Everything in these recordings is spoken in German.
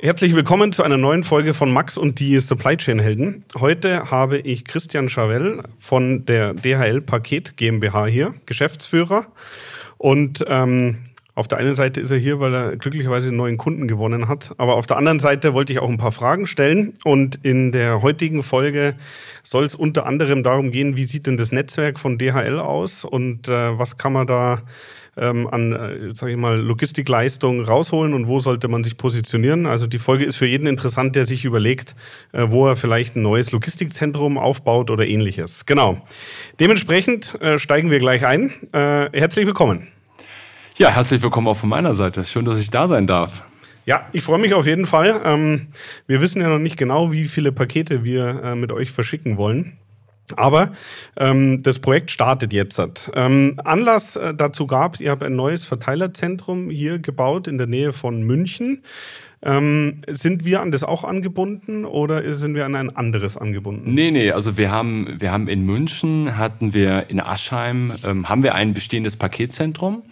Herzlich willkommen zu einer neuen Folge von Max und die Supply Chain Helden. Heute habe ich Christian Chavel von der DHL Paket GmbH hier, Geschäftsführer. Und ähm, auf der einen Seite ist er hier, weil er glücklicherweise einen neuen Kunden gewonnen hat. Aber auf der anderen Seite wollte ich auch ein paar Fragen stellen. Und in der heutigen Folge soll es unter anderem darum gehen, wie sieht denn das Netzwerk von DHL aus und äh, was kann man da ähm, an, äh, sage ich mal, Logistikleistung rausholen und wo sollte man sich positionieren. Also die Folge ist für jeden interessant, der sich überlegt, äh, wo er vielleicht ein neues Logistikzentrum aufbaut oder ähnliches. Genau. Dementsprechend äh, steigen wir gleich ein. Äh, herzlich willkommen. Ja, herzlich willkommen auch von meiner Seite. Schön, dass ich da sein darf. Ja, ich freue mich auf jeden Fall. Ähm, wir wissen ja noch nicht genau, wie viele Pakete wir äh, mit euch verschicken wollen. Aber ähm, das Projekt startet jetzt. Ähm, Anlass äh, dazu gab, ihr habt ein neues Verteilerzentrum hier gebaut in der Nähe von München. Ähm, sind wir an das auch angebunden oder sind wir an ein anderes angebunden? Nee, nee, also wir haben, wir haben in München, hatten wir in Aschheim, ähm, haben wir ein bestehendes Paketzentrum,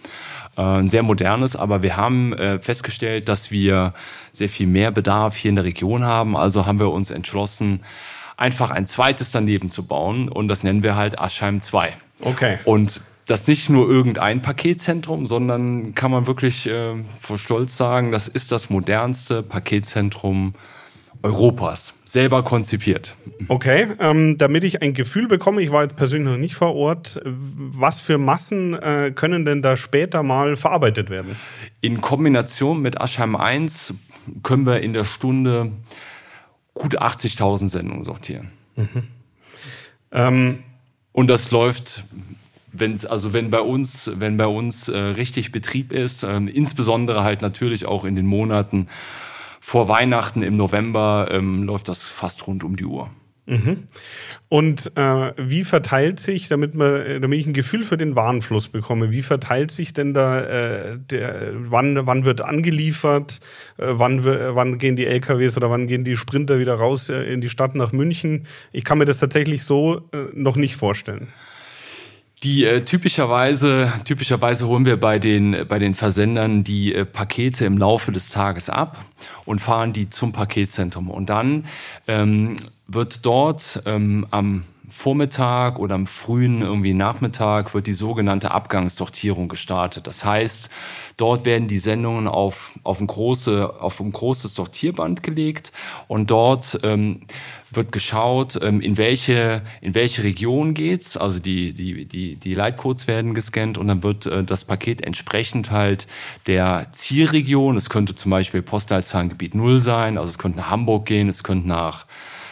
äh, ein sehr modernes, aber wir haben äh, festgestellt, dass wir sehr viel mehr Bedarf hier in der Region haben. Also haben wir uns entschlossen, einfach ein zweites daneben zu bauen und das nennen wir halt Aschheim 2. Okay. Und das nicht nur irgendein Paketzentrum, sondern kann man wirklich äh, vor Stolz sagen, das ist das modernste Paketzentrum Europas, selber konzipiert. Okay, ähm, damit ich ein Gefühl bekomme, ich war jetzt persönlich noch nicht vor Ort, was für Massen äh, können denn da später mal verarbeitet werden? In Kombination mit Aschheim 1 können wir in der Stunde gut 80.000 Sendungen sortieren. Mhm. Ähm, und das läuft, wenn also wenn bei uns, wenn bei uns äh, richtig Betrieb ist, äh, insbesondere halt natürlich auch in den Monaten vor Weihnachten im November ähm, läuft das fast rund um die Uhr. Mhm. Und äh, wie verteilt sich, damit, man, damit ich ein Gefühl für den Warenfluss bekomme, wie verteilt sich denn da äh, der, wann, wann wird angeliefert, äh, wann, wann gehen die LKWs oder wann gehen die Sprinter wieder raus äh, in die Stadt nach München? Ich kann mir das tatsächlich so äh, noch nicht vorstellen. Die äh, typischerweise, typischerweise holen wir bei den, bei den Versendern die äh, Pakete im Laufe des Tages ab und fahren die zum Paketzentrum. Und dann ähm, wird dort ähm, am Vormittag oder am frühen irgendwie Nachmittag wird die sogenannte Abgangssortierung gestartet. Das heißt, dort werden die Sendungen auf, auf, ein, große, auf ein großes Sortierband gelegt und dort ähm, wird geschaut, ähm, in welche, in welche Region geht's. Also die, die, die, die Leitcodes werden gescannt und dann wird äh, das Paket entsprechend halt der Zielregion. Es könnte zum Beispiel Postleitzahlengebiet Null sein, also es könnte nach Hamburg gehen, es könnte nach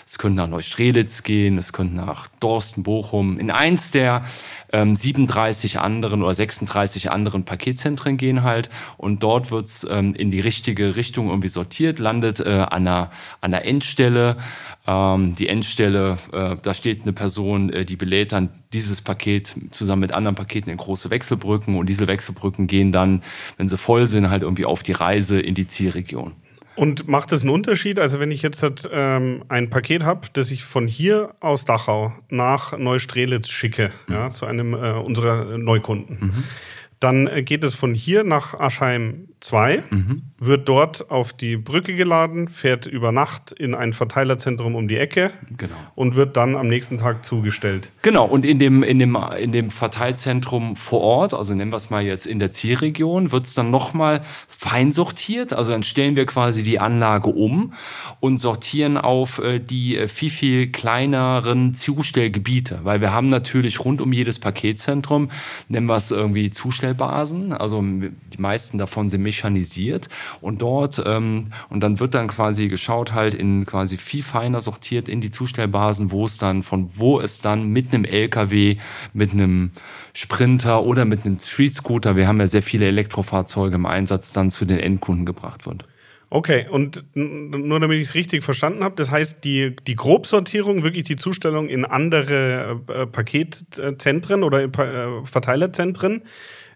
es könnte nach Neustrelitz gehen, es könnte nach Dorsten, Bochum, in eins der ähm, 37 anderen oder 36 anderen Paketzentren gehen halt und dort wird's ähm, in die richtige Richtung irgendwie sortiert, landet äh, an, einer, an einer Endstelle. Ähm, die Endstelle, äh, da steht eine Person, äh, die belädt dann dieses Paket zusammen mit anderen Paketen in große Wechselbrücken und diese Wechselbrücken gehen dann, wenn sie voll sind, halt irgendwie auf die Reise in die Zielregion. Und macht das einen Unterschied? Also wenn ich jetzt halt, ähm, ein Paket habe, das ich von hier aus Dachau nach Neustrelitz schicke, mhm. ja, zu einem äh, unserer Neukunden, mhm. dann äh, geht es von hier nach Aschheim 2, mhm. wird dort auf die Brücke geladen, fährt über Nacht in ein Verteilerzentrum um die Ecke genau. und wird dann am nächsten Tag zugestellt. Genau, und in dem, in dem, in dem Verteilzentrum vor Ort, also nennen wir es mal jetzt in der Zielregion, wird es dann nochmal fein sortiert. Also dann stellen wir quasi die Anlage um und sortieren auf äh, die äh, viel, viel kleineren Zustellgebiete, weil wir haben natürlich rund um jedes Paketzentrum, nennen wir es irgendwie Zustellbasen, also die meisten davon sind mechanisiert und dort ähm, und dann wird dann quasi geschaut halt in quasi viel feiner sortiert in die Zustellbasen, wo es dann von wo es dann mit einem LKW, mit einem Sprinter oder mit einem Street Scooter, wir haben ja sehr viele Elektrofahrzeuge im Einsatz, dann zu den Endkunden gebracht wird. Okay, und nur damit ich es richtig verstanden habe, das heißt, die, die Grobsortierung, wirklich die Zustellung in andere äh, Paketzentren oder äh, Verteilerzentren,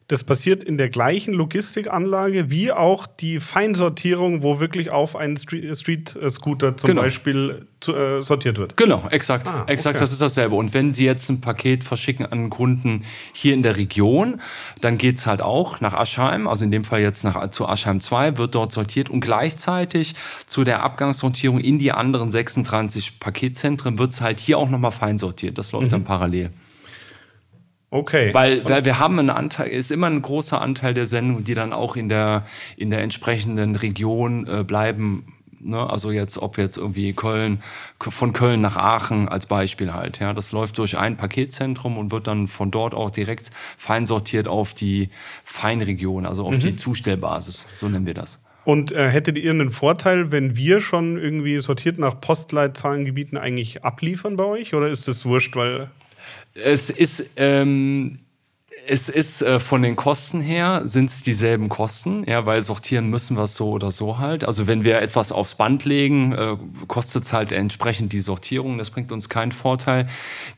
das passiert in der gleichen Logistikanlage wie auch die Feinsortierung, wo wirklich auf einen Street-Scooter zum genau. Beispiel zu, äh, sortiert wird. Genau, exakt. Ah, exakt, okay. das ist dasselbe. Und wenn Sie jetzt ein Paket verschicken an einen Kunden hier in der Region, dann geht's halt auch nach Aschheim, also in dem Fall jetzt nach, zu Aschheim 2, wird dort sortiert und gleichzeitig zu der Abgangssortierung in die anderen 36 Paketzentren wird's halt hier auch nochmal fein sortiert. Das läuft mhm. dann parallel. Okay. Weil, weil wir haben einen Anteil, ist immer ein großer Anteil der Sendungen, die dann auch in der, in der entsprechenden Region äh, bleiben. Ne? Also jetzt, ob jetzt irgendwie Köln, von Köln nach Aachen als Beispiel halt. Ja, das läuft durch ein Paketzentrum und wird dann von dort auch direkt fein sortiert auf die Feinregion, also auf mhm. die Zustellbasis. So nennen wir das. Und äh, hättet ihr einen Vorteil, wenn wir schon irgendwie sortiert nach Postleitzahlengebieten eigentlich abliefern bei euch? Oder ist das wurscht, weil es ist, ähm, es ist äh, von den Kosten her sind es dieselben Kosten, ja, weil sortieren müssen wir es so oder so halt. Also wenn wir etwas aufs Band legen, äh, kostet es halt entsprechend die Sortierung. Das bringt uns keinen Vorteil.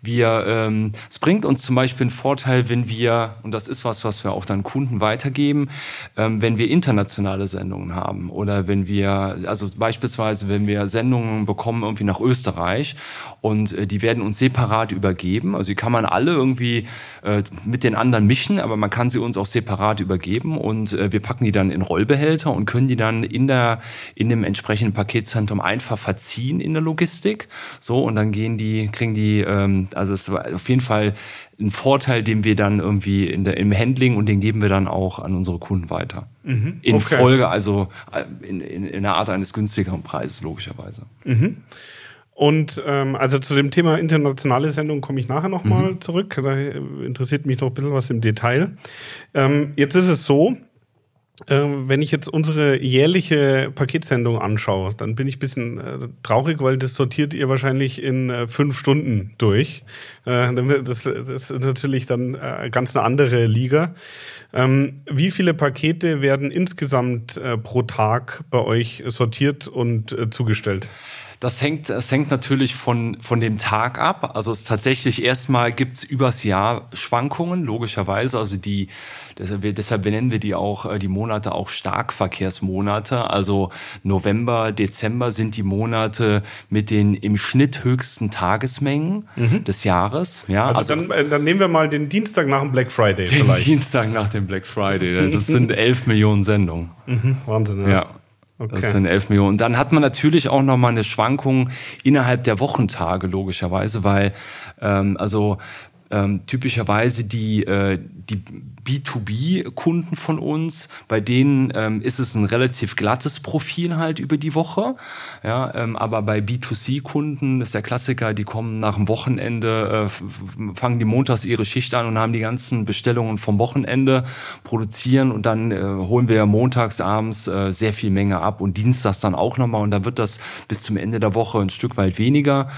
Wir, ähm, es bringt uns zum Beispiel einen Vorteil, wenn wir und das ist was, was wir auch dann Kunden weitergeben, ähm, wenn wir internationale Sendungen haben oder wenn wir, also beispielsweise wenn wir Sendungen bekommen irgendwie nach Österreich und äh, die werden uns separat übergeben. Also die kann man alle irgendwie äh, mit den anderen mischen, aber man kann sie uns auch separat übergeben und äh, wir packen die dann in Rollbehälter und können die dann in der in dem entsprechenden Paketzentrum einfach verziehen in der Logistik. So und dann gehen die, kriegen die, ähm, also es war auf jeden Fall ein Vorteil, den wir dann irgendwie in der, im Handling und den geben wir dann auch an unsere Kunden weiter. Mhm, in okay. Folge, also äh, in, in, in einer Art eines günstigeren Preises, logischerweise. Mhm. Und ähm, also zu dem Thema internationale Sendung komme ich nachher nochmal mhm. zurück. Da interessiert mich noch ein bisschen was im Detail. Ähm, jetzt ist es so, äh, wenn ich jetzt unsere jährliche Paketsendung anschaue, dann bin ich ein bisschen äh, traurig, weil das sortiert ihr wahrscheinlich in äh, fünf Stunden durch. Äh, das, das, ist natürlich dann äh, ganz eine andere Liga. Ähm, wie viele Pakete werden insgesamt äh, pro Tag bei euch sortiert und zugestellt? Das hängt, das hängt natürlich von, von dem Tag ab. Also es tatsächlich erstmal gibt's übers Jahr Schwankungen, logischerweise. Also die, deshalb, benennen wir die auch, äh, die Monate auch Starkverkehrsmonate. Also November, Dezember sind die Monate mit den im Schnitt höchsten Tagesmengen mhm. des Jahres. Ja, also, also dann, äh, dann, nehmen wir mal den Dienstag nach dem Black Friday den vielleicht. Dienstag nach dem Black Friday. Das sind elf Millionen Sendungen. Mhm, Wahnsinn, ja. ja. Okay. Das sind 11 Millionen. Und dann hat man natürlich auch nochmal eine Schwankung innerhalb der Wochentage, logischerweise, weil ähm, also ähm, typischerweise die, äh, die B2B-Kunden von uns, bei denen ähm, ist es ein relativ glattes Profil halt über die Woche. Ja, ähm, aber bei B2C-Kunden ist der Klassiker, die kommen nach dem Wochenende, äh, fangen die montags ihre Schicht an und haben die ganzen Bestellungen vom Wochenende, produzieren und dann äh, holen wir montags abends äh, sehr viel Menge ab und dienstags dann auch nochmal und dann wird das bis zum Ende der Woche ein Stück weit weniger.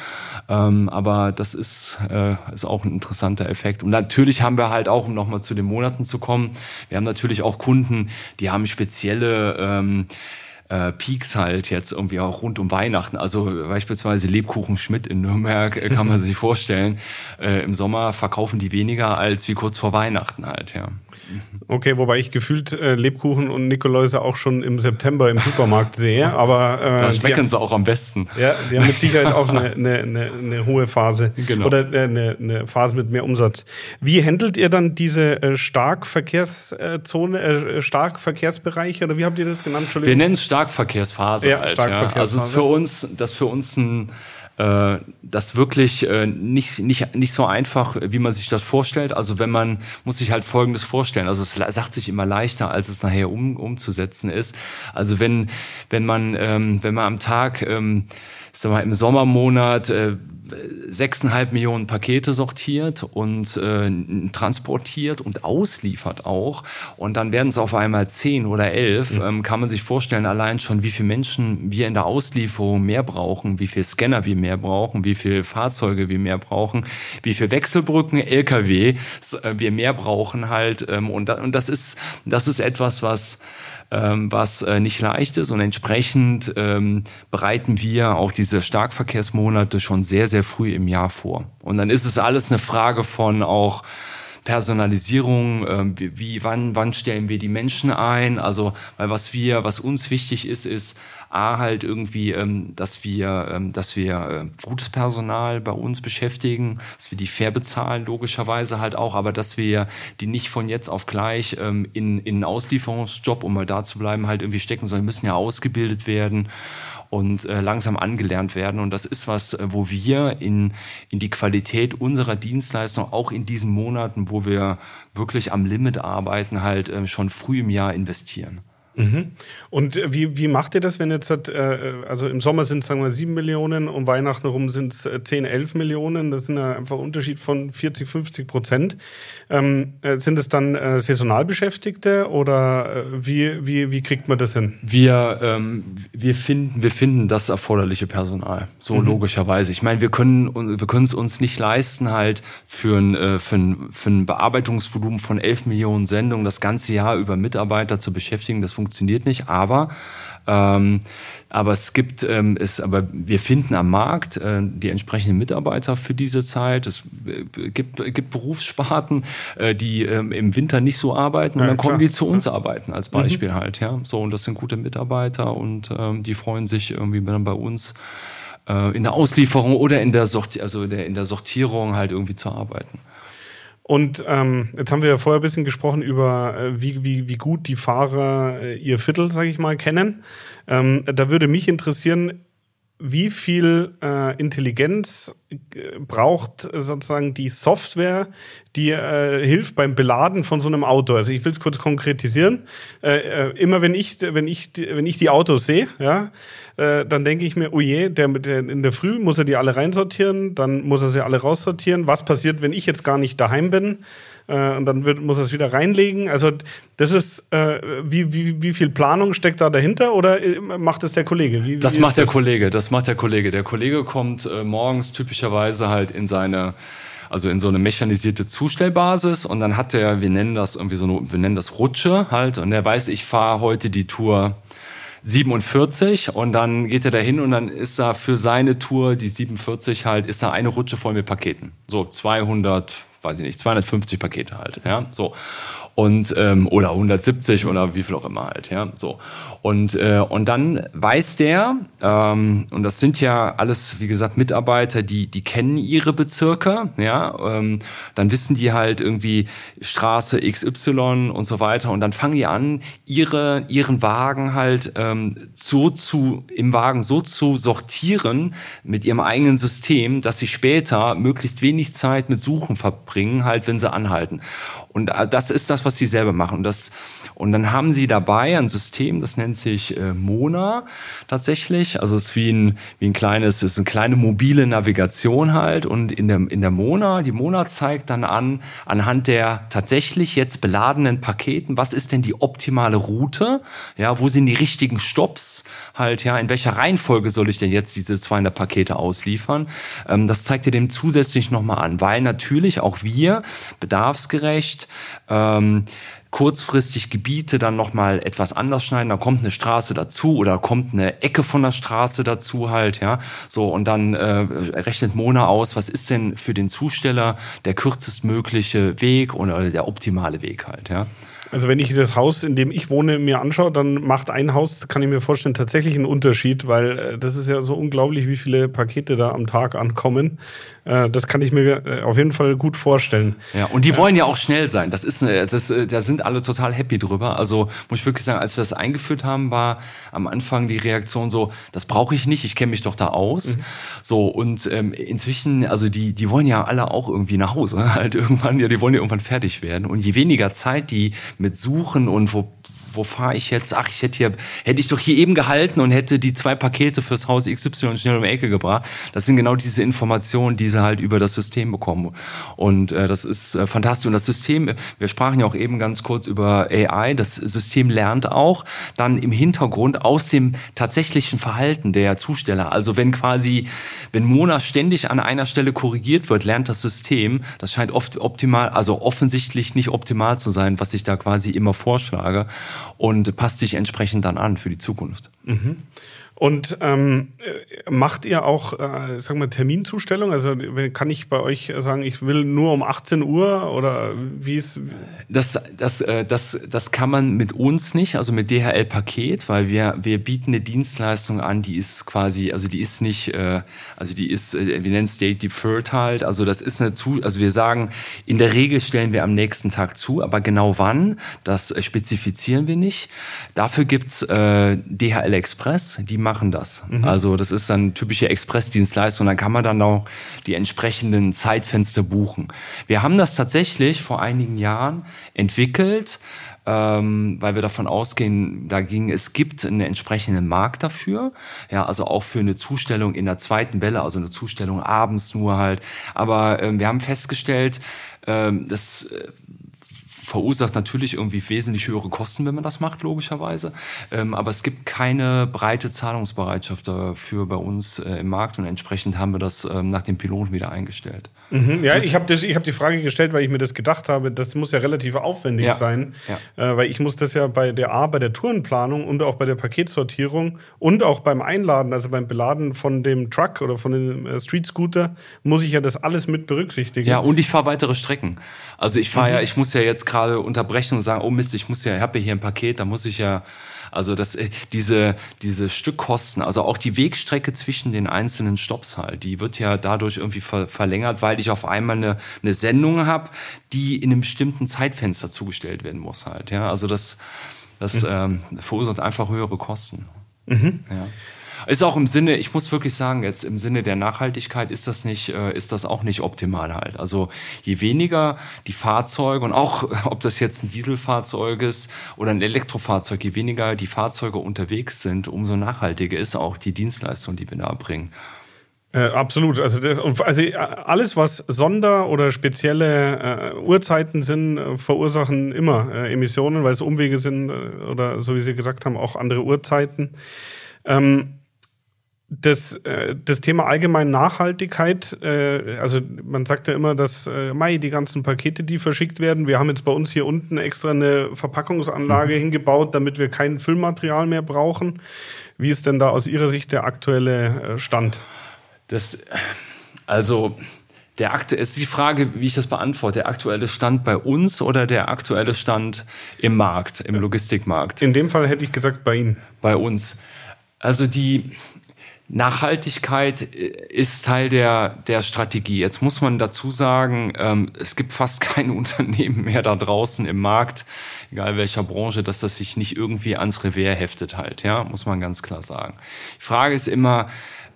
Ähm, aber das ist, äh, ist auch ein interessanter Effekt. Und natürlich haben wir halt auch, um nochmal zu den Monaten zu kommen, wir haben natürlich auch Kunden, die haben spezielle ähm, äh, Peaks halt jetzt irgendwie auch rund um Weihnachten. Also beispielsweise Lebkuchen Schmidt in Nürnberg äh, kann man sich vorstellen. Äh, Im Sommer verkaufen die weniger als wie kurz vor Weihnachten halt, ja. Okay, wobei ich gefühlt äh, Lebkuchen und Nikoläuse auch schon im September im Supermarkt sehe, aber äh, da schmecken sie auch am besten. Ja, die haben mit Sicherheit auch eine, eine, eine, eine hohe Phase genau. oder äh, eine, eine Phase mit mehr Umsatz. Wie handelt ihr dann diese äh, Starkverkehrszone, äh, Starkverkehrsbereiche oder wie habt ihr das genannt? Wir nennen es Starkverkehrsphase. Ja, halt, Starkverkehrsphase. Ja. Also es ist für uns, das für uns ein äh, das wirklich äh, nicht, nicht, nicht so einfach, wie man sich das vorstellt. Also wenn man, muss sich halt Folgendes vorstellen. Also es sagt sich immer leichter, als es nachher um, umzusetzen ist. Also wenn, wenn man, ähm, wenn man am Tag, ähm, sag mal, im Sommermonat äh, sechseinhalb Millionen Pakete sortiert und äh, transportiert und ausliefert auch. Und dann werden es auf einmal zehn oder elf. Mhm. Ähm, kann man sich vorstellen, allein schon, wie viele Menschen wir in der Auslieferung mehr brauchen, wie viele Scanner wir mehr brauchen, wie viele Fahrzeuge wir mehr brauchen, wie viele Wechselbrücken, LKW äh, wir mehr brauchen halt. Ähm, und, da, und das ist, das ist etwas, was ähm, was äh, nicht leicht ist. Und entsprechend ähm, bereiten wir auch diese Starkverkehrsmonate schon sehr, sehr früh im Jahr vor. Und dann ist es alles eine Frage von auch Personalisierung, ähm, wie, wie, wann, wann stellen wir die Menschen ein? Also, weil was wir, was uns wichtig ist, ist A halt irgendwie, ähm, dass wir, ähm, dass wir äh, gutes Personal bei uns beschäftigen, dass wir die fair bezahlen, logischerweise halt auch, aber dass wir die nicht von jetzt auf gleich ähm, in, in einen Auslieferungsjob, um mal da zu bleiben, halt irgendwie stecken, sondern müssen ja ausgebildet werden und äh, langsam angelernt werden. Und das ist was, äh, wo wir in, in die Qualität unserer Dienstleistung, auch in diesen Monaten, wo wir wirklich am Limit arbeiten, halt äh, schon früh im Jahr investieren. Mhm. Und wie, wie macht ihr das, wenn jetzt, äh, also im Sommer sind es, sagen wir, 7 Millionen, um Weihnachten herum sind es 10, 11 Millionen, das sind ja einfach Unterschied von 40, 50 Prozent. Ähm, äh, sind es dann äh, Saisonalbeschäftigte oder äh, wie, wie, wie kriegt man das hin? Wir, ähm, wir, finden, wir finden das erforderliche Personal, so mhm. logischerweise. Ich meine, wir können wir können es uns nicht leisten, halt für ein, äh, für, ein, für ein Bearbeitungsvolumen von 11 Millionen Sendungen das ganze Jahr über Mitarbeiter zu beschäftigen. Das funktioniert nicht, aber ähm, aber es gibt ähm, es, aber wir finden am Markt äh, die entsprechenden Mitarbeiter für diese Zeit. Es äh, gibt, gibt Berufssparten, äh, die ähm, im Winter nicht so arbeiten und ja, dann kommen klar. die zu uns arbeiten als. Beispiel mhm. halt, ja. So und das sind gute Mitarbeiter und ähm, die freuen sich irgendwie dann bei uns äh, in der Auslieferung oder in der Sorti also in der Sortierung halt irgendwie zu arbeiten. Und ähm, jetzt haben wir ja vorher ein bisschen gesprochen über, äh, wie, wie, wie gut die Fahrer äh, ihr Viertel, sage ich mal, kennen. Ähm, da würde mich interessieren, wie viel äh, Intelligenz äh, braucht sozusagen die Software, die äh, hilft beim Beladen von so einem Auto. Also ich will es kurz konkretisieren. Äh, äh, immer wenn ich, wenn ich, wenn ich die Autos sehe, ja, äh, dann denke ich mir, oh je, der, der in der Früh muss er die alle reinsortieren, dann muss er sie alle raussortieren. Was passiert, wenn ich jetzt gar nicht daheim bin? Äh, und dann wird, muss er es wieder reinlegen. Also das ist, äh, wie, wie, wie viel Planung steckt da dahinter oder äh, macht es der Kollege? Wie, das macht der das? Kollege, das macht der Kollege. Der Kollege kommt äh, morgens typischerweise halt in seine also in so eine mechanisierte Zustellbasis und dann hat er, wir nennen das irgendwie so eine, wir nennen das Rutsche halt und er weiß, ich fahre heute die Tour 47 und dann geht er da hin und dann ist da für seine Tour, die 47 halt, ist da eine Rutsche voll mit Paketen. So 200, weiß ich nicht, 250 Pakete halt, ja, so und ähm, oder 170 oder wie viel auch immer halt, ja, so. Und, äh, und dann weiß der, ähm, und das sind ja alles, wie gesagt, Mitarbeiter, die, die kennen ihre Bezirke, ja, ähm, dann wissen die halt irgendwie Straße XY und so weiter. Und dann fangen die an, ihre, ihren Wagen halt ähm, so zu, im Wagen so zu sortieren mit ihrem eigenen System, dass sie später möglichst wenig Zeit mit Suchen verbringen, halt, wenn sie anhalten. Und äh, das ist das, was sie selber machen. Und das und dann haben sie dabei ein System, das nennt sich äh, Mona tatsächlich. Also es ist wie ein, wie ein kleines, es ist eine kleine mobile Navigation halt. Und in der, in der Mona, die Mona zeigt dann an, anhand der tatsächlich jetzt beladenen Paketen, was ist denn die optimale Route? Ja, wo sind die richtigen Stops? Halt, ja, in welcher Reihenfolge soll ich denn jetzt diese 200 Pakete ausliefern? Ähm, das zeigt ihr dem zusätzlich nochmal an, weil natürlich auch wir bedarfsgerecht ähm, kurzfristig Gebiete dann nochmal etwas anders schneiden, da kommt eine Straße dazu oder kommt eine Ecke von der Straße dazu halt, ja. So, und dann äh, rechnet Mona aus, was ist denn für den Zusteller der kürzestmögliche Weg oder der optimale Weg halt, ja. Also wenn ich das Haus, in dem ich wohne, mir anschaue, dann macht ein Haus, kann ich mir vorstellen, tatsächlich einen Unterschied, weil äh, das ist ja so unglaublich, wie viele Pakete da am Tag ankommen. Äh, das kann ich mir äh, auf jeden Fall gut vorstellen. Ja, und die wollen ja auch schnell sein. Das ist, das, da sind alle total happy drüber. Also muss ich wirklich sagen, als wir das eingeführt haben, war am Anfang die Reaktion so, das brauche ich nicht, ich kenne mich doch da aus. Mhm. So und ähm, inzwischen, also die, die wollen ja alle auch irgendwie nach Hause, halt irgendwann, ja, die wollen ja irgendwann fertig werden. Und je weniger Zeit die mit Suchen und wo wo fahre ich jetzt? Ach, ich hätte hier, hätte ich doch hier eben gehalten und hätte die zwei Pakete fürs Haus XY schnell um die Ecke gebracht. Das sind genau diese Informationen, die sie halt über das System bekommen. Und äh, das ist äh, fantastisch. Und das System, wir sprachen ja auch eben ganz kurz über AI, das System lernt auch dann im Hintergrund aus dem tatsächlichen Verhalten der Zusteller. Also wenn quasi, wenn Mona ständig an einer Stelle korrigiert wird, lernt das System, das scheint oft optimal, also offensichtlich nicht optimal zu sein, was ich da quasi immer vorschlage. Und passt sich entsprechend dann an für die Zukunft. Mhm. Und ähm, macht ihr auch, äh, sagen wir, Terminzustellung? Also kann ich bei euch sagen, ich will nur um 18 Uhr oder wie ist? Das, das, äh, das, das kann man mit uns nicht, also mit DHL-Paket, weil wir, wir bieten eine Dienstleistung an, die ist quasi, also die ist nicht, äh, also die ist, äh, wir nennen es Date Deferred halt. Also das ist eine zu, also wir sagen, in der Regel stellen wir am nächsten Tag zu, aber genau wann, das spezifizieren wir nicht. Dafür gibt's äh, DHL Express, die machen machen das. Mhm. Also das ist dann typische Expressdienstleistung. Dann kann man dann auch die entsprechenden Zeitfenster buchen. Wir haben das tatsächlich vor einigen Jahren entwickelt, ähm, weil wir davon ausgehen, da ging, es gibt einen entsprechenden Markt dafür, ja, also auch für eine Zustellung in der zweiten Welle, also eine Zustellung abends nur halt. Aber ähm, wir haben festgestellt, ähm, das äh, verursacht natürlich irgendwie wesentlich höhere Kosten, wenn man das macht, logischerweise. Ähm, aber es gibt keine breite Zahlungsbereitschaft dafür bei uns äh, im Markt und entsprechend haben wir das ähm, nach dem Piloten wieder eingestellt. Mhm, ja, ich habe hab die Frage gestellt, weil ich mir das gedacht habe, das muss ja relativ aufwendig ja. sein, ja. Äh, weil ich muss das ja bei der A, bei der Tourenplanung und auch bei der Paketsortierung und auch beim Einladen, also beim Beladen von dem Truck oder von dem äh, Street Scooter, muss ich ja das alles mit berücksichtigen. Ja, und ich fahre weitere Strecken. Also ich fahre mhm. ja, ich muss ja jetzt gerade unterbrechen und sagen, oh Mist, ich muss ja, ich habe ja hier ein Paket, da muss ich ja also das, äh, diese, diese Stückkosten, also auch die Wegstrecke zwischen den einzelnen Stops halt, die wird ja dadurch irgendwie ver verlängert, weil ich auf einmal eine, eine Sendung habe, die in einem bestimmten Zeitfenster zugestellt werden muss halt. Ja, also das, das mhm. ähm, verursacht einfach höhere Kosten. Mhm. Ja. Ist auch im Sinne, ich muss wirklich sagen, jetzt im Sinne der Nachhaltigkeit ist das nicht, äh, ist das auch nicht optimal halt. Also je weniger die Fahrzeuge und auch, ob das jetzt ein Dieselfahrzeug ist oder ein Elektrofahrzeug, je weniger die Fahrzeuge unterwegs sind, umso nachhaltiger ist auch die Dienstleistung, die wir da bringen. Äh, absolut. Also, das, also äh, alles, was Sonder- oder spezielle äh, Uhrzeiten sind, äh, verursachen immer Emissionen, weil es Umwege sind oder so wie Sie gesagt haben, auch andere Uhrzeiten. Ähm, das, äh, das Thema allgemein Nachhaltigkeit, äh, also man sagt ja immer, dass äh, Mai, die ganzen Pakete, die verschickt werden, wir haben jetzt bei uns hier unten extra eine Verpackungsanlage mhm. hingebaut, damit wir kein Füllmaterial mehr brauchen. Wie ist denn da aus Ihrer Sicht der aktuelle Stand? Das, also der aktu ist die Frage, wie ich das beantworte. Der aktuelle Stand bei uns oder der aktuelle Stand im Markt, im Logistikmarkt? In dem Fall hätte ich gesagt bei Ihnen. Bei uns. Also die, Nachhaltigkeit äh, ist Teil der, der Strategie. Jetzt muss man dazu sagen, ähm, es gibt fast keine Unternehmen mehr da draußen im Markt, egal welcher Branche, dass das sich nicht irgendwie ans Revers heftet halt, ja, muss man ganz klar sagen. Die Frage ist immer,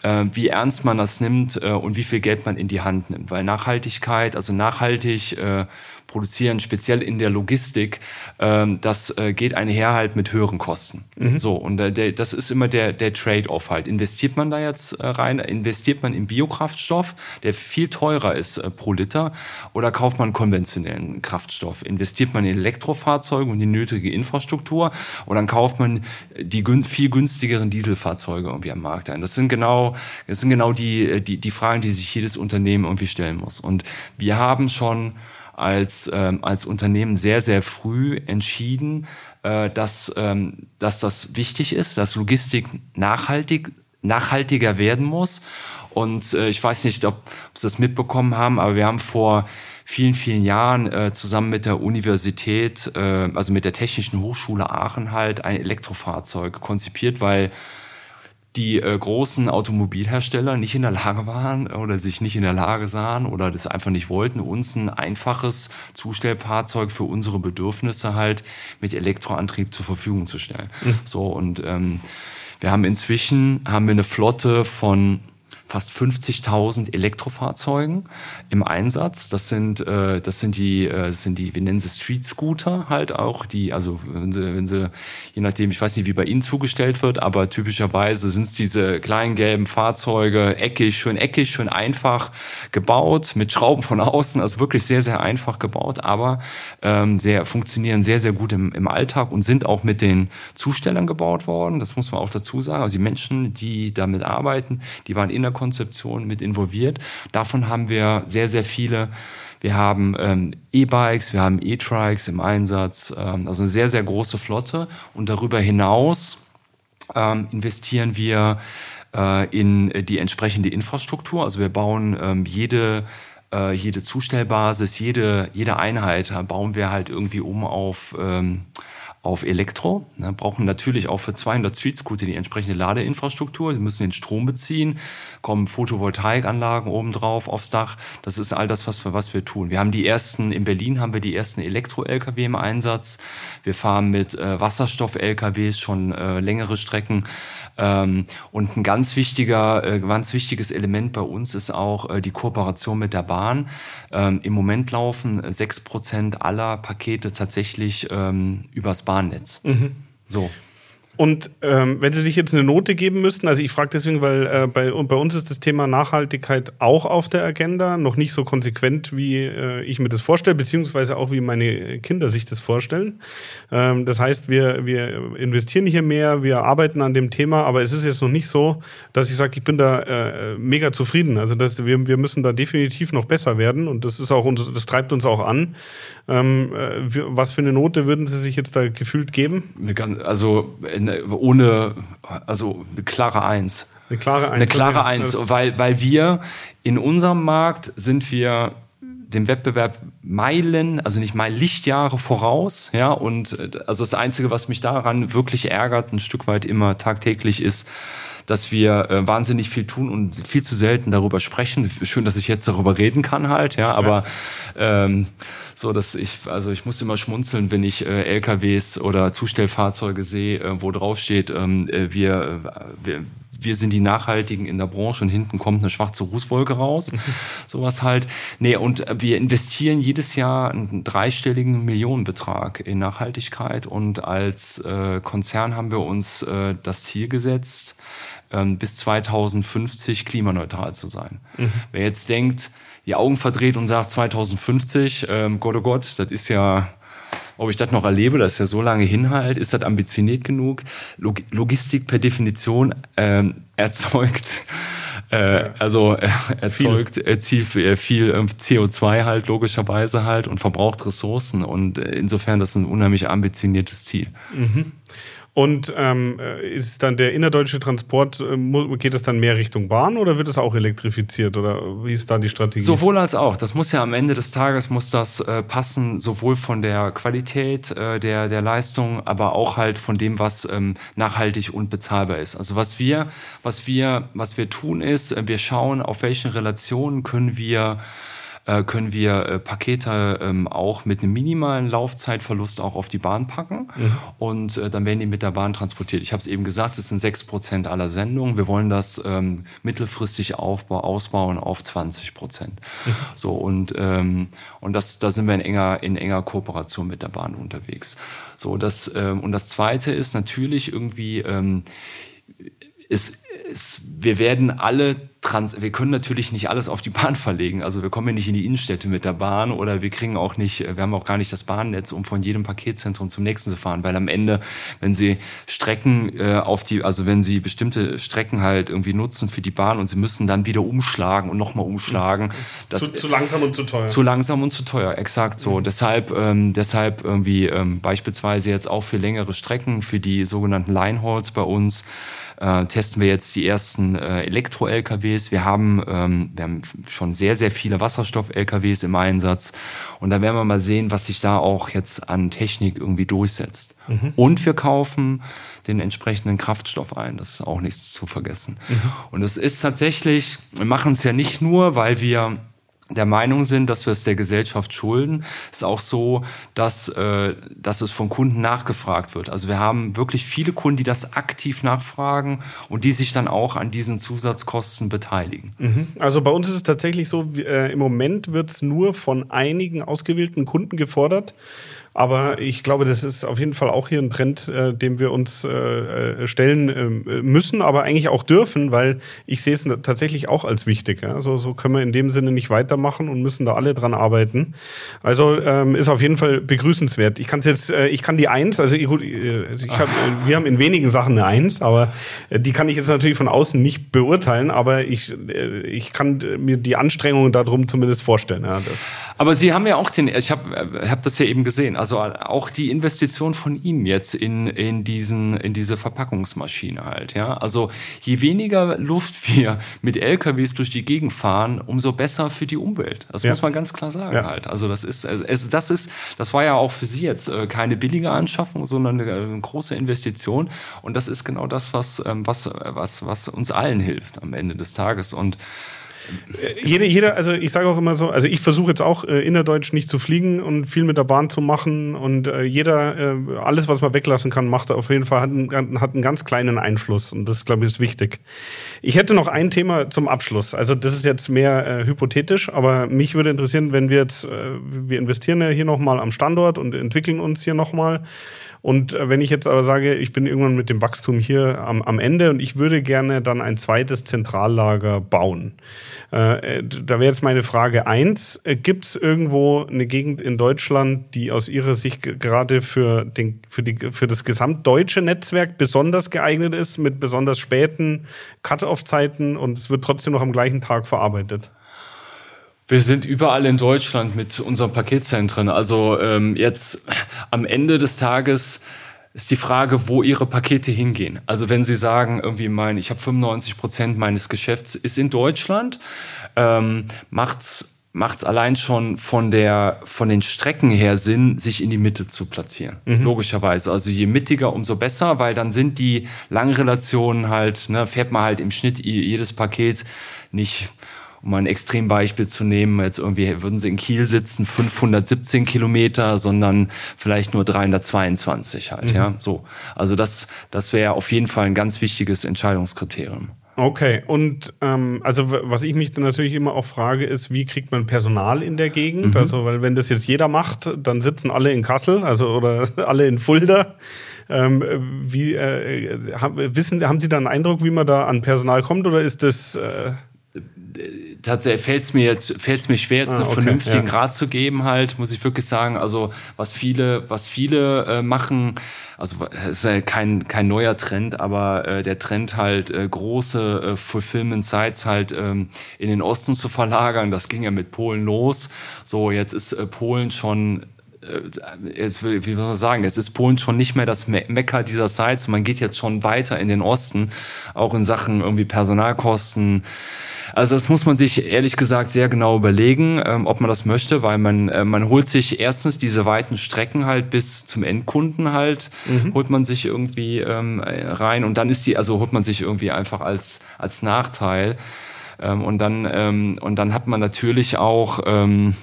äh, wie ernst man das nimmt äh, und wie viel Geld man in die Hand nimmt. Weil Nachhaltigkeit, also nachhaltig äh, produzieren, speziell in der Logistik, ähm, das äh, geht einher halt mit höheren Kosten. Mhm. So, und äh, der, das ist immer der, der Trade-off halt. Investiert man da jetzt äh, rein, investiert man in Biokraftstoff, der viel teurer ist äh, pro Liter, oder kauft man konventionellen Kraftstoff? Investiert man in Elektrofahrzeuge und die nötige Infrastruktur, oder dann kauft man die gün viel günstigeren Dieselfahrzeuge irgendwie am Markt ein? Das sind genau, das sind genau die, die, die Fragen, die sich jedes Unternehmen irgendwie stellen muss. Und wir haben schon als, ähm, als Unternehmen sehr, sehr früh entschieden, äh, dass, ähm, dass das wichtig ist, dass Logistik nachhaltig, nachhaltiger werden muss. Und äh, ich weiß nicht, ob Sie das mitbekommen haben, aber wir haben vor vielen, vielen Jahren äh, zusammen mit der Universität, äh, also mit der Technischen Hochschule Aachen halt ein Elektrofahrzeug konzipiert, weil die äh, großen Automobilhersteller nicht in der Lage waren oder sich nicht in der Lage sahen oder das einfach nicht wollten, uns ein einfaches Zustellfahrzeug für unsere Bedürfnisse halt mit Elektroantrieb zur Verfügung zu stellen. Mhm. So und ähm, wir haben inzwischen haben wir eine Flotte von fast 50.000 Elektrofahrzeugen im Einsatz. Das sind, äh, das sind die, äh, das sind die, wir nennen sie Street Scooter halt auch, die, also wenn sie, wenn sie, je nachdem, ich weiß nicht, wie bei Ihnen zugestellt wird, aber typischerweise sind es diese kleinen gelben Fahrzeuge, eckig, schön eckig, schön einfach gebaut, mit Schrauben von außen, also wirklich sehr, sehr einfach gebaut, aber ähm, sehr, funktionieren sehr, sehr gut im, im Alltag und sind auch mit den Zustellern gebaut worden. Das muss man auch dazu sagen. Also die Menschen, die damit arbeiten, die waren in der Konzeption mit involviert. Davon haben wir sehr, sehr viele. Wir haben ähm, E-Bikes, wir haben E-Trikes im Einsatz, ähm, also eine sehr, sehr große Flotte. Und darüber hinaus ähm, investieren wir äh, in die entsprechende Infrastruktur. Also wir bauen ähm, jede äh, jede Zustellbasis, jede, jede Einheit äh, bauen wir halt irgendwie um auf, ähm, auf Elektro. Ne, brauchen natürlich auch für 200 Street Scooter die entsprechende Ladeinfrastruktur. Sie müssen den Strom beziehen, kommen Photovoltaikanlagen obendrauf aufs Dach. Das ist all das, was was wir tun. Wir haben die ersten, in Berlin haben wir die ersten Elektro-LKW im Einsatz. Wir fahren mit äh, Wasserstoff-LKWs schon äh, längere Strecken. Ähm, und ein ganz wichtiger, äh, ganz wichtiges Element bei uns ist auch äh, die Kooperation mit der Bahn. Ähm, Im Moment laufen sechs Prozent aller Pakete tatsächlich ähm, übers Bahnnetz. Mhm. So. Und ähm, wenn Sie sich jetzt eine Note geben müssten, also ich frage deswegen, weil äh, bei, bei uns ist das Thema Nachhaltigkeit auch auf der Agenda, noch nicht so konsequent, wie äh, ich mir das vorstelle, beziehungsweise auch wie meine Kinder sich das vorstellen. Ähm, das heißt, wir, wir investieren hier mehr, wir arbeiten an dem Thema, aber es ist jetzt noch nicht so, dass ich sage, ich bin da äh, mega zufrieden. Also das, wir, wir müssen da definitiv noch besser werden und das ist auch uns, das treibt uns auch an. Ähm, äh, was für eine Note würden Sie sich jetzt da gefühlt geben? Also ohne, also eine klare Eins. Eine klare Eins. Eine klare Eins, weil, weil wir in unserem Markt sind wir dem Wettbewerb Meilen, also nicht mal Lichtjahre voraus, ja, und äh, also das Einzige, was mich daran wirklich ärgert, ein Stück weit immer tagtäglich ist, dass wir äh, wahnsinnig viel tun und viel zu selten darüber sprechen. Schön, dass ich jetzt darüber reden kann halt, ja, aber ja. Ähm, so, dass ich, also ich muss immer schmunzeln, wenn ich äh, LKWs oder Zustellfahrzeuge sehe, äh, wo drauf steht, ähm, äh, wir, äh, wir wir sind die Nachhaltigen in der Branche und hinten kommt eine schwarze Rußwolke raus. Sowas halt. Nee, und wir investieren jedes Jahr einen dreistelligen Millionenbetrag in Nachhaltigkeit und als äh, Konzern haben wir uns äh, das Ziel gesetzt, ähm, bis 2050 klimaneutral zu sein. Mhm. Wer jetzt denkt, die Augen verdreht und sagt 2050, ähm, Gott oh Gott, das ist ja, ob ich das noch erlebe, das ist ja so lange hin halt, ist das ambitioniert genug? Log Logistik per Definition ähm, erzeugt äh, also äh, erzeugt äh, viel, äh, viel äh, CO2 halt logischerweise halt und verbraucht Ressourcen und äh, insofern das ist ein unheimlich ambitioniertes Ziel. Mhm. Und ähm, ist dann der innerdeutsche Transport, äh, geht es dann mehr Richtung Bahn oder wird es auch elektrifiziert? Oder wie ist da die Strategie? Sowohl als auch. Das muss ja am Ende des Tages muss das äh, passen, sowohl von der Qualität äh, der, der Leistung, aber auch halt von dem, was ähm, nachhaltig und bezahlbar ist. Also was wir, was wir, was wir tun ist, äh, wir schauen, auf welchen Relationen können wir äh, können wir äh, Pakete ähm, auch mit einem minimalen Laufzeitverlust auch auf die Bahn packen mhm. und äh, dann werden die mit der Bahn transportiert. Ich habe es eben gesagt, es sind sechs Prozent aller Sendungen. Wir wollen das ähm, mittelfristig aufbau, ausbauen auf 20 Prozent. Mhm. So und ähm, und das da sind wir in enger in enger Kooperation mit der Bahn unterwegs. So das ähm, und das Zweite ist natürlich irgendwie ähm, ist es, wir werden alle trans, wir können natürlich nicht alles auf die Bahn verlegen. Also wir kommen ja nicht in die Innenstädte mit der Bahn oder wir kriegen auch nicht, wir haben auch gar nicht das Bahnnetz, um von jedem Paketzentrum zum nächsten zu fahren, weil am Ende, wenn Sie Strecken äh, auf die, also wenn Sie bestimmte Strecken halt irgendwie nutzen für die Bahn und Sie müssen dann wieder umschlagen und nochmal umschlagen. Das, zu, zu, langsam und zu teuer. Zu langsam und zu teuer, exakt so. Mhm. Deshalb, ähm, deshalb irgendwie ähm, beispielsweise jetzt auch für längere Strecken, für die sogenannten Linehauls bei uns, äh, testen wir jetzt die ersten äh, Elektro-LKWs. Wir haben, ähm, wir haben schon sehr, sehr viele Wasserstoff-LKWs im Einsatz. Und da werden wir mal sehen, was sich da auch jetzt an Technik irgendwie durchsetzt. Mhm. Und wir kaufen den entsprechenden Kraftstoff ein. Das ist auch nichts zu vergessen. Mhm. Und es ist tatsächlich, wir machen es ja nicht nur, weil wir der Meinung sind, dass wir es der Gesellschaft schulden, ist auch so, dass, äh, dass es von Kunden nachgefragt wird. Also wir haben wirklich viele Kunden, die das aktiv nachfragen und die sich dann auch an diesen Zusatzkosten beteiligen. Mhm. Also bei uns ist es tatsächlich so, äh, im Moment wird es nur von einigen ausgewählten Kunden gefordert Aber ich glaube, das ist auf jeden Fall auch hier ein Trend, äh, dem wir uns äh, äh stellen äh, müssen, aber eigentlich auch dürfen, weil ich sehe es tatsächlich auch als wichtig. Ja? So, so können wir in dem Sinne nicht weitermachen und müssen da alle dran arbeiten. Also ähm, ist auf jeden Fall begrüßenswert. Ich kann jetzt, äh, ich kann die Eins, also gut, äh, ich hab, wir haben in wenigen Sachen eine Eins, aber äh, die kann ich jetzt natürlich von außen nicht beurteilen, aber ich, äh, ich kann mir die Anstrengungen darum zumindest vorstellen. Ja, aber Sie haben ja auch den, ich habe hab das ja eben gesehen, also also auch die Investition von Ihnen jetzt in, in, diesen, in diese Verpackungsmaschine halt. Ja? Also je weniger Luft wir mit LKWs durch die Gegend fahren, umso besser für die Umwelt. Das ja. muss man ganz klar sagen ja. halt. Also das ist, also das ist, das war ja auch für Sie jetzt äh, keine billige Anschaffung, sondern eine, eine große Investition. Und das ist genau das, was, ähm, was, was, was uns allen hilft am Ende des Tages. Und jeder, jeder, also ich sage auch immer so, also ich versuche jetzt auch äh, innerdeutsch nicht zu fliegen und viel mit der Bahn zu machen und äh, jeder, äh, alles was man weglassen kann, macht auf jeden Fall, hat einen, hat einen ganz kleinen Einfluss und das, glaube ich, ist wichtig. Ich hätte noch ein Thema zum Abschluss, also das ist jetzt mehr äh, hypothetisch, aber mich würde interessieren, wenn wir jetzt, äh, wir investieren ja hier nochmal am Standort und entwickeln uns hier nochmal und äh, wenn ich jetzt aber sage, ich bin irgendwann mit dem Wachstum hier am, am Ende und ich würde gerne dann ein zweites Zentrallager bauen. Äh, da wäre jetzt meine Frage eins: äh, Gibt es irgendwo eine Gegend in Deutschland, die aus Ihrer Sicht gerade für, den, für, die, für das gesamtdeutsche Netzwerk besonders geeignet ist, mit besonders späten Cut-off-Zeiten und es wird trotzdem noch am gleichen Tag verarbeitet? Wir sind überall in Deutschland mit unseren Paketzentren. Also ähm, jetzt am Ende des Tages ist die Frage, wo Ihre Pakete hingehen. Also wenn Sie sagen, irgendwie mein, ich habe 95 Prozent meines Geschäfts ist in Deutschland, ähm, macht's macht es allein schon von der von den Strecken her Sinn, sich in die Mitte zu platzieren. Mhm. Logischerweise. Also je mittiger, umso besser, weil dann sind die Langrelationen halt, ne, fährt man halt im Schnitt jedes Paket nicht um ein Extrembeispiel zu nehmen, jetzt irgendwie würden sie in Kiel sitzen, 517 Kilometer, sondern vielleicht nur 322 halt, mhm. ja, so. Also das, das wäre auf jeden Fall ein ganz wichtiges Entscheidungskriterium. Okay, und ähm, also was ich mich dann natürlich immer auch frage, ist, wie kriegt man Personal in der Gegend? Mhm. Also, weil wenn das jetzt jeder macht, dann sitzen alle in Kassel, also oder alle in Fulda. Ähm, wie äh, haben, wissen, haben Sie da einen Eindruck, wie man da an Personal kommt, oder ist das äh tatsächlich fällt es mir jetzt fällt's mir schwer, jetzt ah, einen okay, vernünftigen ja. Rat zu geben, halt, muss ich wirklich sagen. Also was viele, was viele äh, machen, also es ist ja kein, kein neuer Trend, aber äh, der Trend halt, äh, große äh, Fulfillment Sites halt ähm, in den Osten zu verlagern, das ging ja mit Polen los. So, jetzt ist äh, Polen schon äh, jetzt, wie will man sagen, es ist Polen schon nicht mehr das Me Mekka dieser Sites. Man geht jetzt schon weiter in den Osten, auch in Sachen irgendwie Personalkosten, also das muss man sich ehrlich gesagt sehr genau überlegen, ähm, ob man das möchte, weil man, äh, man holt sich erstens diese weiten Strecken halt bis zum Endkunden halt, mhm. holt man sich irgendwie ähm, rein und dann ist die, also holt man sich irgendwie einfach als, als Nachteil. Ähm, und dann, ähm, und dann hat man natürlich auch, ähm,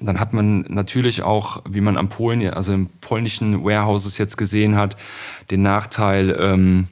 dann hat man natürlich auch, wie man am Polen, also im polnischen Warehouses jetzt gesehen hat, den Nachteil, ähm,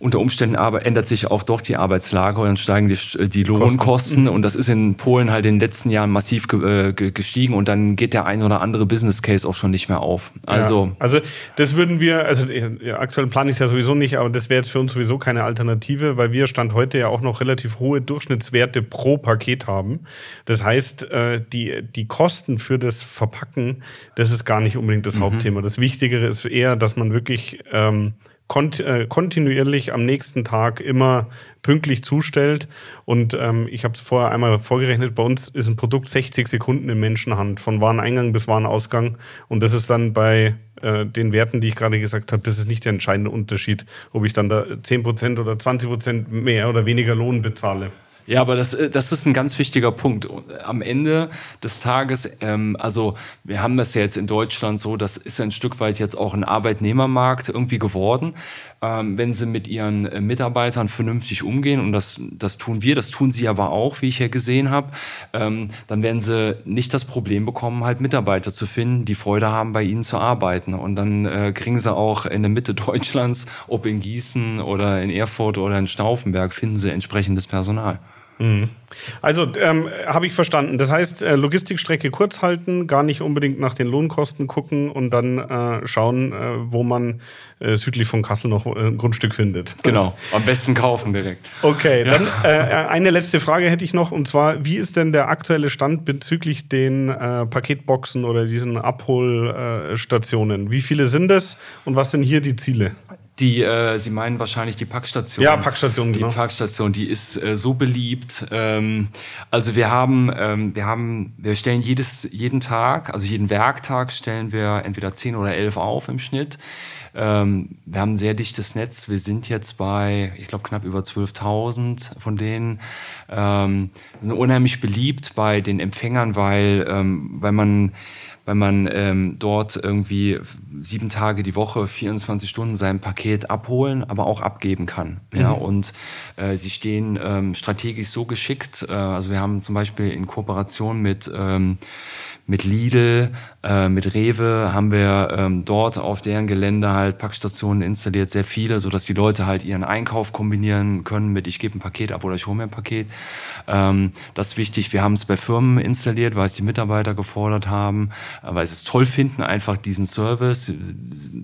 unter Umständen aber ändert sich auch doch die Arbeitslage und dann steigen die, die Lohnkosten. Mhm. Und das ist in Polen halt in den letzten Jahren massiv ge, äh, gestiegen und dann geht der ein oder andere Business Case auch schon nicht mehr auf. Also, ja, also das würden wir, also ja, aktuell Plan ist ja sowieso nicht, aber das wäre jetzt für uns sowieso keine Alternative, weil wir Stand heute ja auch noch relativ hohe Durchschnittswerte pro Paket haben. Das heißt, äh, die, die Kosten für das Verpacken, das ist gar nicht unbedingt das mhm. Hauptthema. Das Wichtigere ist eher, dass man wirklich ähm, kont äh, kontinuierlich am nächsten Tag immer pünktlich zustellt. Und ähm, ich habe es vorher einmal vorgerechnet, bei uns ist ein Produkt 60 Sekunden in Menschenhand, von Wareneingang bis Warenausgang. Und das ist dann bei äh, den Werten, die ich gerade gesagt habe, das ist nicht der entscheidende Unterschied, ob ich dann da 10% oder 20% mehr oder weniger Lohn bezahle. Ja, aber das, äh, das ist ein ganz wichtiger Punkt. Am Ende des Tages, ähm, also wir haben das ja jetzt in Deutschland so, das ist ein Stück weit jetzt auch ein Arbeitnehmermarkt irgendwie geworden. Ähm, wenn sie mit ihren äh, Mitarbeitern vernünftig umgehen, und das, das tun wir, das tun sie aber auch, wie ich ja gesehen habe, ähm, dann werden sie nicht das Problem bekommen, halt Mitarbeiter zu finden, die Freude haben, bei ihnen zu arbeiten. Und dann äh, kriegen sie auch in der Mitte Deutschlands, ob in Gießen oder in Erfurt oder in Stauffenberg, finden sie entsprechendes Personal. Mhm. Also ähm, habe ich verstanden. Das heißt, äh, Logistikstrecke kurz halten, gar nicht unbedingt nach den Lohnkosten gucken und dann äh, schauen, äh, wo man äh, südlich von Kassel noch äh, ein Grundstück findet. Genau, am besten kaufen direkt. Okay, dann äh, eine letzte Frage hätte ich noch und zwar, wie ist denn der aktuelle Stand bezüglich den äh, Paketboxen oder diesen Abholstationen? Wie viele sind es und was sind hier die Ziele? Die, äh, Sie meinen wahrscheinlich die Packstation. Ja, Packstation, Die genau. Packstation, die ist äh, so beliebt. Ähm, also wir haben, ähm, wir haben, wir stellen jedes, jeden Tag, also jeden Werktag stellen wir entweder 10 oder 11 auf im Schnitt. Ähm, wir haben ein sehr dichtes Netz. Wir sind jetzt bei, ich glaube, knapp über 12.000 von denen. Ähm, sind unheimlich beliebt bei den Empfängern, weil, ähm, weil man weil man ähm, dort irgendwie sieben Tage die Woche, 24 Stunden sein Paket abholen, aber auch abgeben kann. Ja, und äh, sie stehen ähm, strategisch so geschickt. Äh, also wir haben zum Beispiel in Kooperation mit ähm, mit Lidl, äh, mit Rewe haben wir ähm, dort auf deren Gelände halt Packstationen installiert, sehr viele, so dass die Leute halt ihren Einkauf kombinieren können mit ich gebe ein Paket ab oder ich hole mir ein Paket. Ähm, das ist wichtig. Wir haben es bei Firmen installiert, weil es die Mitarbeiter gefordert haben, weil sie es toll finden, einfach diesen Service.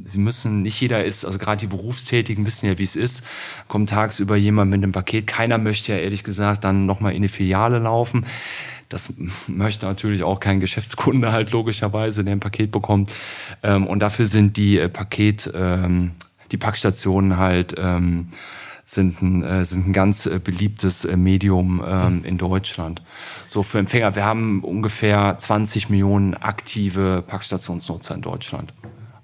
Sie, müssen, nicht jeder ist, also gerade die Berufstätigen wissen ja, wie es ist. Kommt tagsüber jemand mit einem Paket. Keiner möchte ja ehrlich gesagt dann nochmal in die Filiale laufen. Das möchte natürlich auch kein Geschäftskunde halt logischerweise, der ein Paket bekommt. Ähm, und dafür sind die äh, Paket, ähm, die Packstationen halt ähm, sind ein, äh, sind ein ganz äh, beliebtes äh, Medium ähm, in Deutschland. So für Empfänger. Wir haben ungefähr 20 Millionen aktive Packstationsnutzer in Deutschland.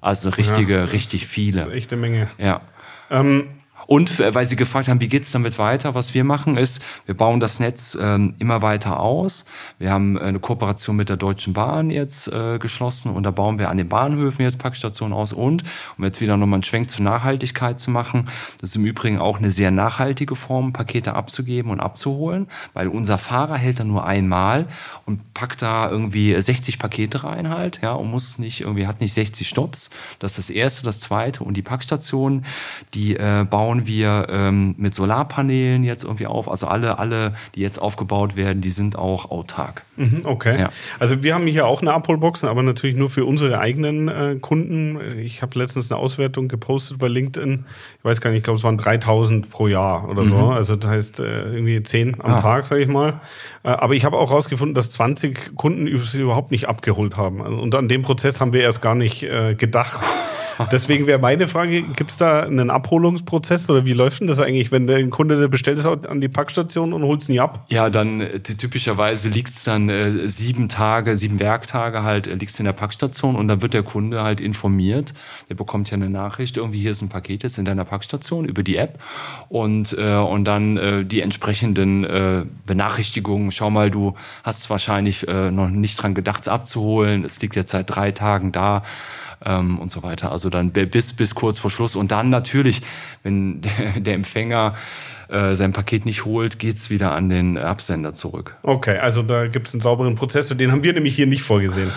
Also richtige, Ja, richtig Das viele. ist echt eine Menge. Ja. Ähm, Und weil Sie gefragt haben, wie geht's damit weiter? Was wir machen ist, wir bauen das Netz ähm, immer weiter aus. Wir haben eine Kooperation mit der Deutschen Bahn jetzt äh, geschlossen und da bauen wir an den Bahnhöfen jetzt Packstationen aus und, um jetzt wieder nochmal einen Schwenk zur Nachhaltigkeit zu machen, das ist im Übrigen auch eine sehr nachhaltige Form, Pakete abzugeben und abzuholen, weil unser Fahrer hält da nur einmal und packt da irgendwie 60 Pakete rein halt, ja, und muss nicht irgendwie, hat nicht 60 Stops. Das ist das erste, das zweite und die Packstationen, die äh, bauen wir ähm, mit Solarpanelen jetzt irgendwie auf. Also alle, alle, die jetzt aufgebaut werden, die sind auch autark. Mhm, Okay. Ja. Also wir haben hier auch eine Abholbox, aber natürlich nur für unsere eigenen äh, Kunden. Ich habe letztens eine Auswertung gepostet bei LinkedIn. Ich weiß gar nicht, ich glaube, es waren 3000 pro Jahr oder so. Also das heißt äh, irgendwie 10 am Ah. Tag, sage ich mal. Äh, aber ich habe auch rausgefunden, dass 20 Kunden überhaupt nicht abgeholt haben. Und an dem Prozess haben wir erst gar nicht äh, gedacht. Deswegen wäre meine Frage, gibt es da einen Abholungsprozess oder wie läuft denn das eigentlich, wenn der Kunde der bestellt es an die Packstation und holt es nie ab? Ja, dann äh, typischerweise liegt's dann äh, sieben Tage, sieben Werktage halt, äh, liegt's in der Packstation und dann wird der Kunde halt informiert. Der bekommt ja eine Nachricht, irgendwie hier ist ein Paket jetzt in deiner Packstation über die App und, äh, und dann äh, die entsprechenden äh, Benachrichtigungen. Schau mal, du hast wahrscheinlich äh, noch nicht dran gedacht, es abzuholen. Es liegt jetzt seit drei Tagen da ähm, und so weiter. Also dann bis, bis kurz vor Schluss. Und dann natürlich, wenn der, der Empfänger äh, sein Paket nicht holt, geht's wieder an den Absender zurück. Okay, also da gibt es einen sauberen Prozess und den haben wir nämlich hier nicht vorgesehen.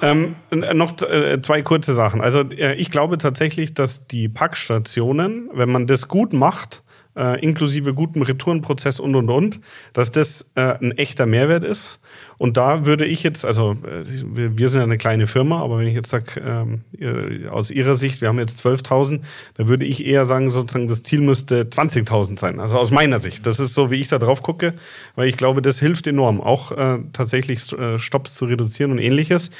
ähm, n- noch äh, zwei kurze Sachen. Also äh, ich glaube tatsächlich, dass die Packstationen, wenn man das gut macht, äh, inklusive gutem Retourenprozess und und und, dass das äh, ein echter Mehrwert ist. Und da würde ich jetzt, also äh, wir, sind ja eine kleine Firma, aber wenn ich jetzt sage, ähm, aus Ihrer Sicht, wir haben jetzt 12.000, da würde ich eher sagen, sozusagen das Ziel müsste 20.000 sein. Also aus meiner Sicht. Das ist so, wie ich da drauf gucke, weil ich glaube, das hilft enorm, auch äh, tatsächlich äh, Stops zu reduzieren und ähnliches.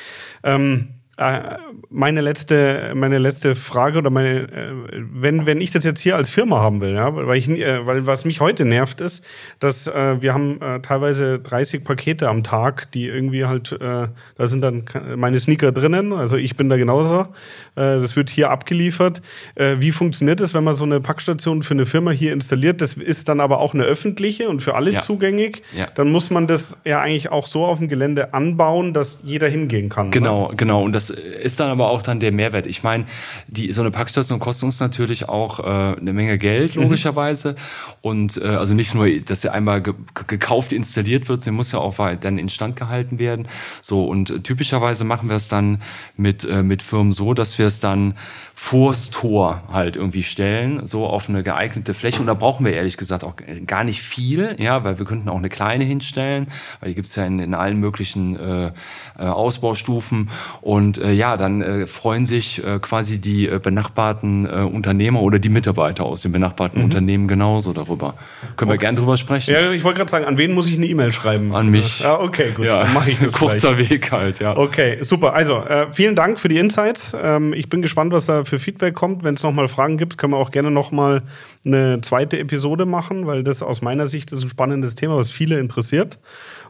Ähm, äh, meine letzte, meine letzte Frage oder meine, äh, wenn, wenn ich das jetzt hier als Firma haben will, ja, weil ich, äh, weil was mich heute nervt ist, dass äh, wir haben äh, teilweise 30 Pakete am Tag, die irgendwie halt, äh, da sind dann meine Sneaker drinnen, also ich bin da genauso. Äh, das wird hier abgeliefert. Äh, wie funktioniert das, wenn man so eine Packstation für eine Firma hier installiert? Das ist dann aber auch eine öffentliche und für alle Ja. zugänglich. Ja. Dann muss man das ja eigentlich auch so auf dem Gelände anbauen, dass jeder hingehen kann. oder? Genau, genau. Und das ist dann aber auch dann der Mehrwert. Ich meine, die so eine Packstation kostet uns natürlich auch äh, eine Menge Geld mhm. logischerweise mhm. und äh, also nicht nur, dass sie einmal ge gekauft installiert wird, sie muss ja auch dann instand gehalten werden. So und typischerweise machen wir es dann mit äh, mit Firmen so, dass wir es dann vors Tor halt irgendwie stellen, so auf eine geeignete Fläche. Und da brauchen wir ehrlich gesagt auch gar nicht viel, ja, weil wir könnten auch eine kleine hinstellen, weil die gibt's ja in, in allen möglichen äh, äh, Ausbaustufen. Und äh, ja, dann äh, freuen sich äh, quasi die äh, benachbarten äh, Unternehmer oder die Mitarbeiter aus den benachbarten mhm. Unternehmen genauso darüber. Können okay. wir gern drüber sprechen. Ja, ich wollte gerade sagen, an wen muss ich eine E-Mail schreiben? An mich. Ja, okay, gut, ja. dann mache ich das Kurzer gleich. Weg halt, ja. Okay, super. Also, äh, vielen Dank für die Insights. Ähm, ich bin gespannt, was da für Feedback kommt. Wenn es nochmal Fragen gibt, können wir auch gerne nochmal eine zweite Episode machen, weil das aus meiner Sicht ist ein spannendes Thema, was viele interessiert.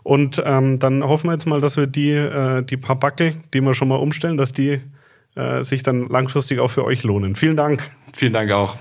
Und ähm, dann hoffen wir jetzt mal, dass wir die, äh, die paar Backel, die wir schon mal umstellen, dass die äh, sich dann langfristig auch für euch lohnen. Vielen Dank. Vielen Dank auch.